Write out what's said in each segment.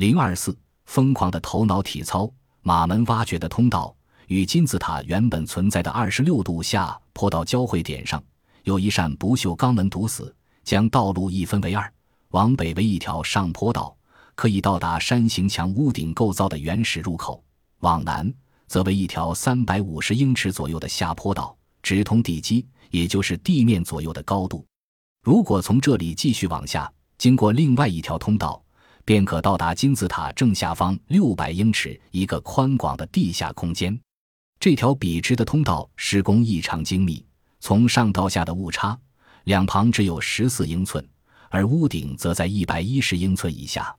零二四，疯狂的头脑体操。马门挖掘的通道与金字塔原本存在的二十六度下坡道交汇点上，有一扇不锈钢门堵死，将道路一分为二。往北为一条上坡道，可以到达山形墙屋顶构造的原始入口；往南则为一条三百五十英尺左右的下坡道，直通地基，也就是地面左右的高度。如果从这里继续往下，经过另外一条通道，便可到达金字塔正下方六百英尺一个宽广的地下空间。这条笔直的通道施工异常精密，从上到下的误差两旁只有十四英寸，而屋顶则在一百一十英寸以下。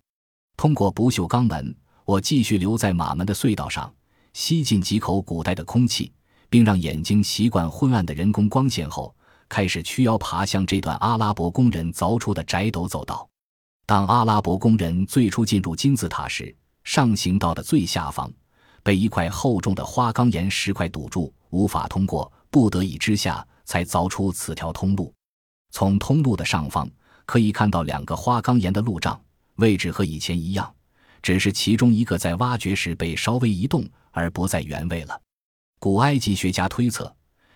通过不锈钢门，我继续留在马门的隧道上，吸进几口古代的空气，并让眼睛习惯昏暗的人工光线后。开始屈腰爬向这段阿拉伯工人凿出的窄陡走道。当阿拉伯工人最初进入金字塔时，上行道的最下方被一块厚重的花岗岩石块堵住，无法通过。不得已之下，才凿出此条通路。从通路的上方可以看到两个花岗岩的路障，位置和以前一样，只是其中一个在挖掘时被稍微移动，而不在原位了。古埃及学家推测。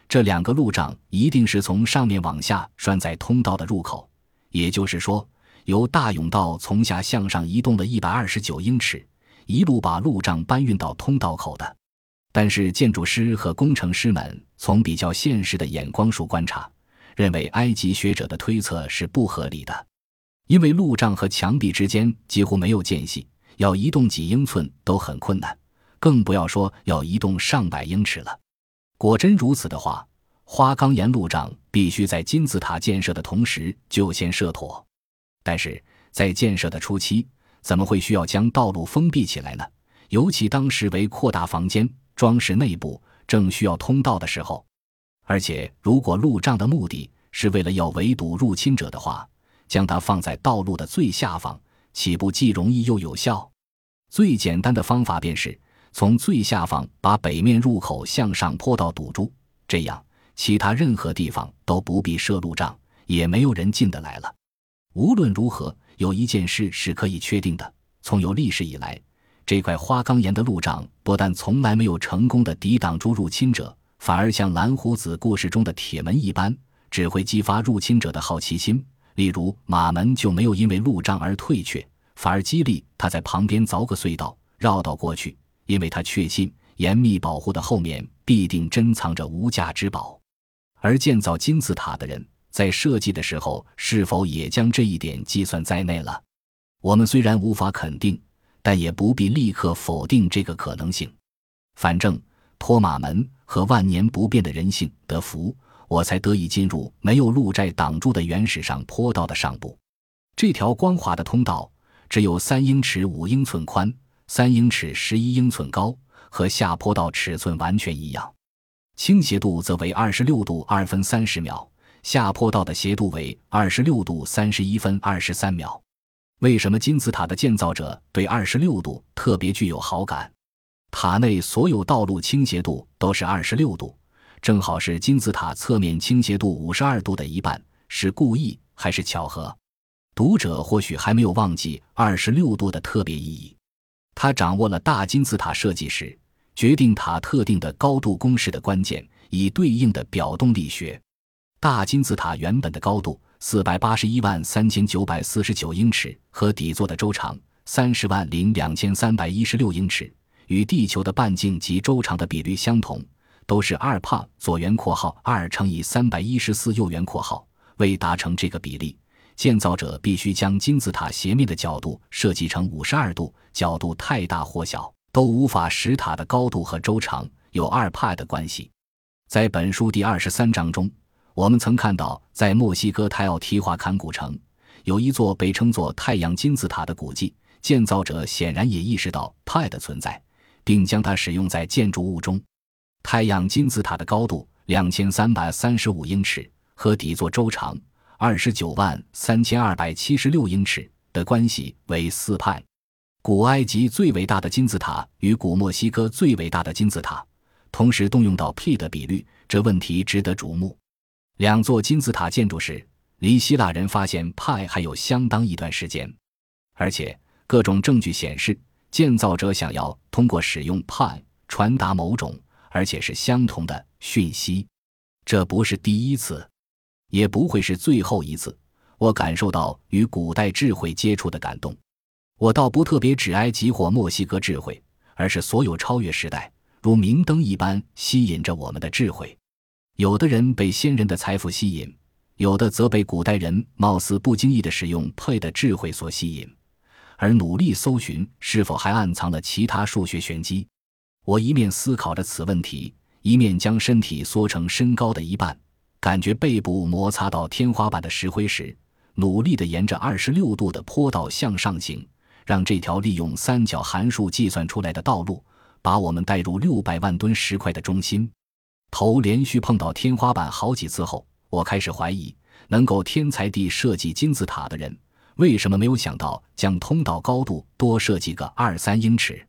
这两个路障一定是从上面往下拴在通道的入口，也就是说，由大甬道从下向上移动了一百二十九英尺，一路把路障搬运到通道口的。但是，建筑师和工程师们从比较现实的眼光处观察，认为埃及学者的推测是不合理的，因为路障和墙壁之间几乎没有间隙，要移动几英寸都很困难，更不要说要移动上百英尺了。果真如此的话，花岗岩路障必须在金字塔建设的同时就先设妥。但是在建设的初期，怎么会需要将道路封闭起来呢？尤其当时为扩大房间、装饰内部，正需要通道的时候。而且，如果路障的目的是为了要围堵入侵者的话，将它放在道路的最下方，岂不既容易又有效？最简单的方法便是。从最下方把北面入口向上坡道堵住，这样其他任何地方都不必设路障，也没有人进得来了。无论如何，有一件事是可以确定的：从有历史以来，这块花岗岩的路障不但从来没有成功的抵挡住入侵者，反而像蓝胡子故事中的铁门一般，只会激发入侵者的好奇心。例如，马门就没有因为路障而退却，反而激励他在旁边凿个隧道，绕道过去。因为他确信严密保护的后面必定珍藏着无价之宝，而建造金字塔的人在设计的时候是否也将这一点计算在内了？我们虽然无法肯定，但也不必立刻否定这个可能性。反正托马门和万年不变的人性的福，我才得以进入没有路寨挡住的原始上坡道的上部。这条光滑的通道只有三英尺五英寸宽。三英尺十一英寸高，和下坡道尺寸完全一样，倾斜度则为二十六度二分三十秒，下坡道的斜度为二十六度三十一分二十三秒。为什么金字塔的建造者对二十六度特别具有好感？塔内所有道路倾斜度都是二十六度，正好是金字塔侧面倾斜度五十二度的一半，是故意还是巧合？读者或许还没有忘记二十六度的特别意义。他掌握了大金字塔设计时决定塔特定的高度公式的关键，以对应的表动力学。大金字塔原本的高度四百八十一万三千九百四十九英尺，和底座的周长三十万零两千三百一十六英尺，与地球的半径及周长的比率相同，都是二帕左圆括号二乘以三百一十四右圆括号。为达成这个比例。建造者必须将金字塔斜面的角度设计成五十二度，角度太大或小都无法使塔的高度和周长有二派的关系。在本书第二十三章中，我们曾看到，在墨西哥泰奥提华坎古城有一座被称作太阳金字塔的古迹，建造者显然也意识到派的存在，并将它使用在建筑物中。太阳金字塔的高度两千三百三十五英尺，和底座周长。二十九万三千二百七十六英尺的关系为四派。古埃及最伟大的金字塔与古墨西哥最伟大的金字塔同时动用到 P 的比率，这问题值得瞩目。两座金字塔建筑时，离希腊人发现派还有相当一段时间，而且各种证据显示，建造者想要通过使用派传达某种，而且是相同的讯息。这不是第一次，也不会是最后一次。我感受到与古代智慧接触的感动。我倒不特别指埃及或墨西哥智慧，而是所有超越时代，如明灯一般吸引着我们的智慧。有的人被先人的财富吸引，有的则被古代人貌似不经意的使用配的智慧所吸引，而努力搜寻是否还暗藏了其他数学玄机。我一面思考着此问题，一面将身体缩成身高的一半，感觉背部摩擦到天花板的石灰时，努力地沿着二十六度的坡道向上行。让这条利用三角函数计算出来的道路，把我们带入六百万吨石块的中心。头连续碰到天花板好几次后，我开始怀疑，能够天才地设计金字塔的人，为什么没有想到将通道高度多设计个二三英尺？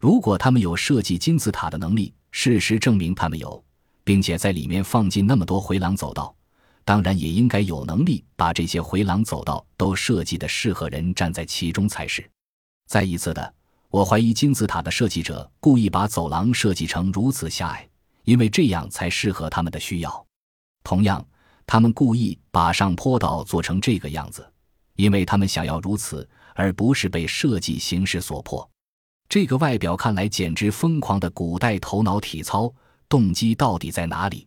如果他们有设计金字塔的能力，事实证明他们有，并且在里面放进那么多回廊走道。当然也应该有能力把这些回廊走道都设计的适合人站在其中才是。再一次的，我怀疑金字塔的设计者故意把走廊设计成如此狭隘，因为这样才适合他们的需要。同样，他们故意把上坡道做成这个样子，因为他们想要如此，而不是被设计形式所迫。这个外表看来简直疯狂的古代头脑体操，动机到底在哪里？